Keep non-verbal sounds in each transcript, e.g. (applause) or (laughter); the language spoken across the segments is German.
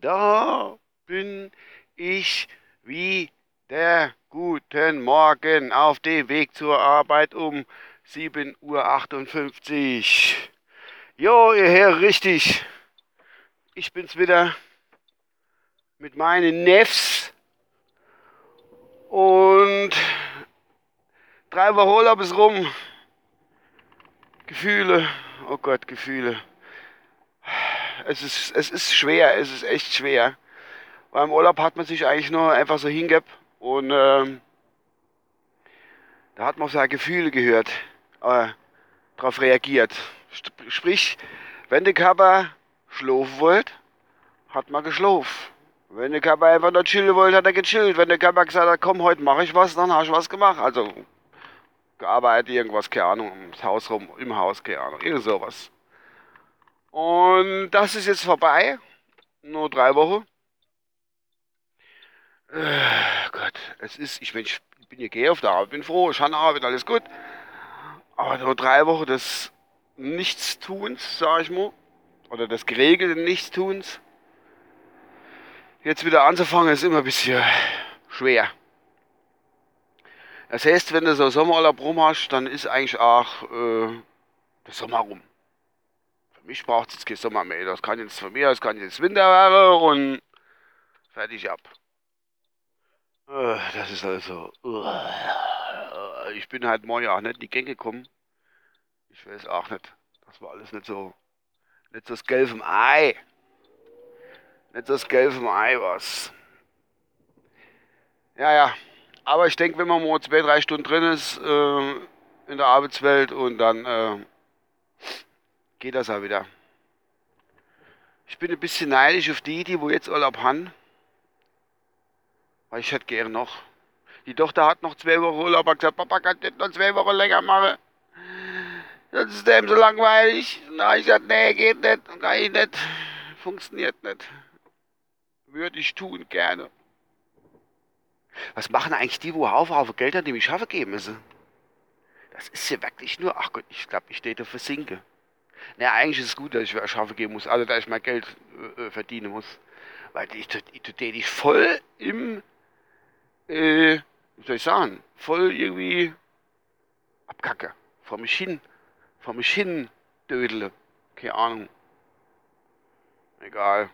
Da bin ich wieder. Guten Morgen auf dem Weg zur Arbeit um 7.58 Uhr. Jo, ihr Herr, richtig. Ich bin's wieder mit meinen Neffs. Und drei Wochen Urlaub ist rum. Gefühle, oh Gott, Gefühle. Es ist, es ist schwer, es ist echt schwer. Beim Urlaub hat man sich eigentlich nur einfach so hingebt und ähm, da hat man seine Gefühle gehört, äh, darauf reagiert. Sprich, wenn der Körper schlafen wollte, hat man geschlafen. Wenn der Körper einfach nur chillen wollte, hat er gechillt. Wenn der Körper gesagt hat, komm, heute mache ich was, dann hast du was gemacht. Also gearbeitet, irgendwas, keine Ahnung, ums Haus rum, im Haus, keine Ahnung, irgend sowas. Und das ist jetzt vorbei. Nur drei Wochen. Äh, Gott, es ist, ich, Mensch, ich bin hier gehe auf der Arbeit, bin froh, ich habe Arbeit, alles gut. Aber nur drei Wochen des Nichtstuns, sag ich mal. Oder des geregelten Nichtstuns. Jetzt wieder anzufangen, ist immer ein bisschen schwer. Das heißt, wenn du so Sommerurlaub hast, dann ist eigentlich auch äh, der Sommer rum. Für mich braucht es jetzt kein Sommer mehr. Das kann jetzt von mir, das kann jetzt Winter werden und fertig ab. Äh, das ist also. Uh, ich bin halt morgen auch nicht in die Gänge gekommen. Ich weiß auch nicht. Das war alles nicht so. Nicht so das Gelb im Ei. Nicht so das Gelb im Ei was. Ja, ja. Aber ich denke, wenn man mal zwei, drei Stunden drin ist äh, in der Arbeitswelt und dann äh, geht das auch wieder. Ich bin ein bisschen neidisch auf die, die wo jetzt Urlaub haben. Weil ich hätte gerne noch. Die Tochter hat noch zwei Wochen Urlaub und gesagt, Papa kann nicht noch zwei Wochen länger machen. Das ist dem so langweilig. Na, ich gesagt, nee, geht nicht, kann ich nicht. Funktioniert nicht. Würde ich tun, gerne. Was machen eigentlich die, wo Haufen, Haufen Geld haben, die mich schaffen geben müssen? Das ist ja wirklich nur, ach Gott, ich glaube, ich stehe da versinke. Naja, eigentlich ist es gut, dass ich Schafe geben muss, also dass ich mein Geld äh, verdienen muss. Weil ich, ich, ich, voll im, äh, wie soll ich sagen, voll irgendwie abkacke. Vor mich hin, vor mich hin dödele. Keine Ahnung. Egal.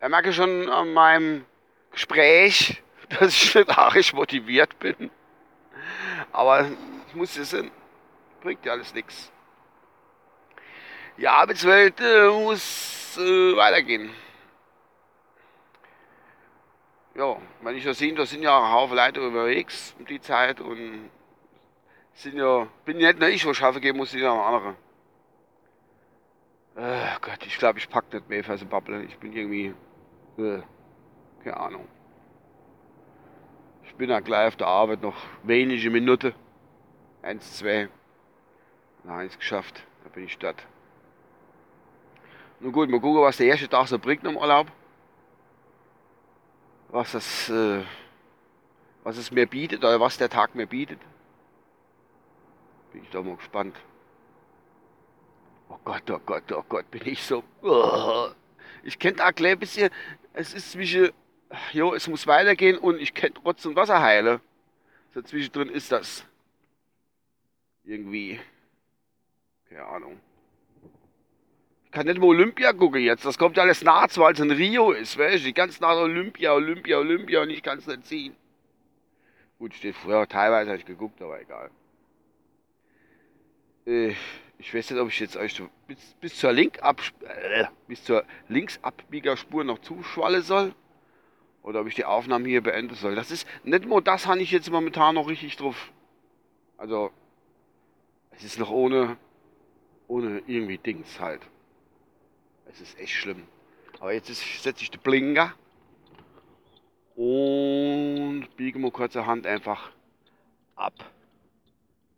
Er merke schon an meinem Gespräch, (laughs) dass ich nicht arisch motiviert bin. Aber ich muss es hin. Bringt ja alles nichts. Die Arbeitswelt äh, muss äh, weitergehen. Ja, wenn ich das sehe, da sind ja ein Haufen Leute unterwegs um die Zeit und sind ja, bin nicht nur ich, wo schaffen gehen muss, sind ja auch andere. Äh, Gott, ich glaube, ich pack nicht mehr für so Bubble. Ich bin irgendwie, äh, keine Ahnung. Bin ja gleich auf der Arbeit noch wenige Minuten. Eins, zwei. Dann habe ich es geschafft. Da bin ich dort. Nun gut, mal gucken, was der erste Tag so bringt im Urlaub. Was das, äh, was es mir bietet oder was der Tag mir bietet. Bin ich doch mal gespannt. Oh Gott, oh Gott, oh Gott, bin ich so. Oh. (laughs) Ich kenne da gleich ein bisschen, es ist zwischen jo, es muss weitergehen und ich kann trotzdem Wasser heilen. So zwischendrin ist das. Irgendwie. Keine Ahnung. Ich kann nicht mal Olympia gucken jetzt. Das kommt ja alles nah, weil es in Rio ist, weißt du? Ganz nach Olympia, Olympia, Olympia und ich kann es nicht ziehen. Gut, steht früher, teilweise habe ich geguckt, aber egal. Äh, ich weiß nicht, ob ich jetzt euch bis, zur äh, bis zur Linksabbiegerspur noch zuschwalle soll oder ob ich die Aufnahme hier beenden soll. Das ist nicht nur das, habe ich jetzt momentan noch richtig drauf. Also, es ist noch ohne, ohne irgendwie Dings halt. Es ist echt schlimm. Aber jetzt setze ich den Blinker und biege mal kurzerhand einfach ab.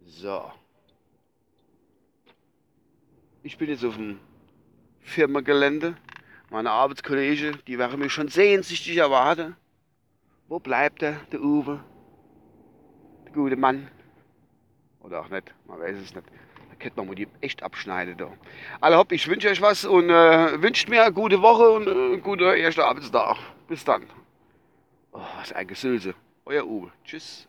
So. Ich bin jetzt auf dem Firmengelände meine Arbeitskollegen, die werden mich schon sehnsüchtig erwarten. Wo bleibt der, der Uwe? Der gute Mann. Oder auch nicht, man weiß es nicht. Der Könnte man mal die echt abschneiden da. Alle hopp, ich wünsche euch was und äh, wünscht mir eine gute Woche und äh, gute erste Arbeitstag. Bis dann. Oh, was ein Gesülse. Euer Uwe. Tschüss.